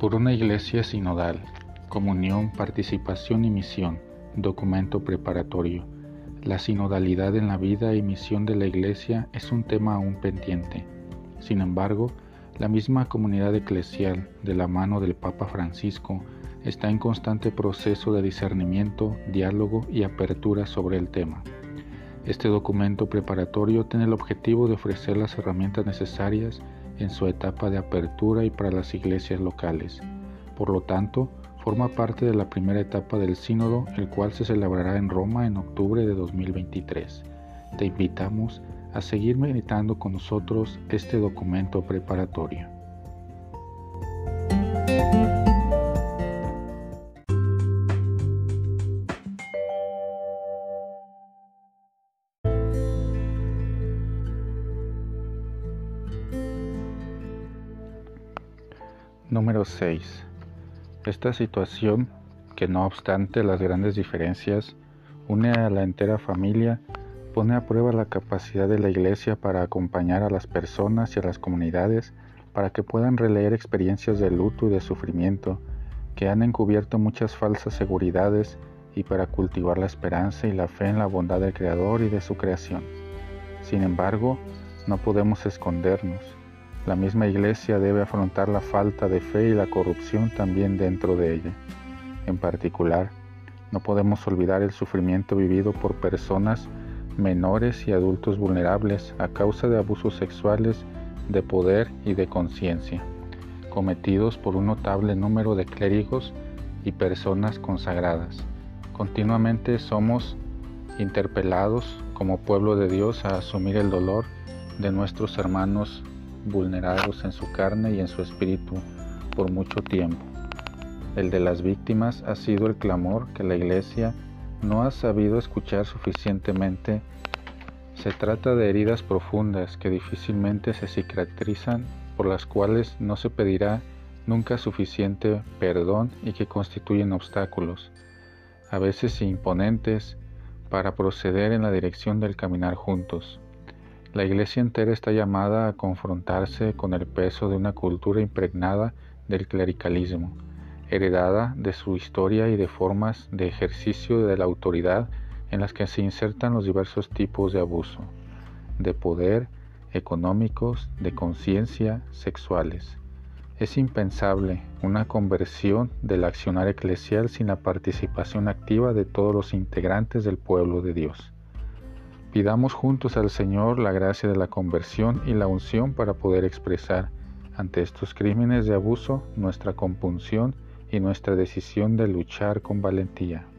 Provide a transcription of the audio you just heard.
Por una iglesia sinodal, comunión, participación y misión, documento preparatorio. La sinodalidad en la vida y misión de la iglesia es un tema aún pendiente. Sin embargo, la misma comunidad eclesial, de la mano del Papa Francisco, está en constante proceso de discernimiento, diálogo y apertura sobre el tema. Este documento preparatorio tiene el objetivo de ofrecer las herramientas necesarias en su etapa de apertura y para las iglesias locales. Por lo tanto, forma parte de la primera etapa del sínodo, el cual se celebrará en Roma en octubre de 2023. Te invitamos a seguir meditando con nosotros este documento preparatorio. Número 6. Esta situación, que no obstante las grandes diferencias, une a la entera familia, pone a prueba la capacidad de la Iglesia para acompañar a las personas y a las comunidades para que puedan releer experiencias de luto y de sufrimiento que han encubierto muchas falsas seguridades y para cultivar la esperanza y la fe en la bondad del Creador y de su creación. Sin embargo, no podemos escondernos la misma iglesia debe afrontar la falta de fe y la corrupción también dentro de ella. En particular, no podemos olvidar el sufrimiento vivido por personas menores y adultos vulnerables a causa de abusos sexuales, de poder y de conciencia, cometidos por un notable número de clérigos y personas consagradas. Continuamente somos interpelados como pueblo de Dios a asumir el dolor de nuestros hermanos vulnerados en su carne y en su espíritu por mucho tiempo. El de las víctimas ha sido el clamor que la Iglesia no ha sabido escuchar suficientemente. Se trata de heridas profundas que difícilmente se cicatrizan, por las cuales no se pedirá nunca suficiente perdón y que constituyen obstáculos, a veces imponentes, para proceder en la dirección del caminar juntos. La iglesia entera está llamada a confrontarse con el peso de una cultura impregnada del clericalismo, heredada de su historia y de formas de ejercicio de la autoridad en las que se insertan los diversos tipos de abuso, de poder, económicos, de conciencia, sexuales. Es impensable una conversión del accionar eclesial sin la participación activa de todos los integrantes del pueblo de Dios. Pidamos juntos al Señor la gracia de la conversión y la unción para poder expresar ante estos crímenes de abuso nuestra compunción y nuestra decisión de luchar con valentía.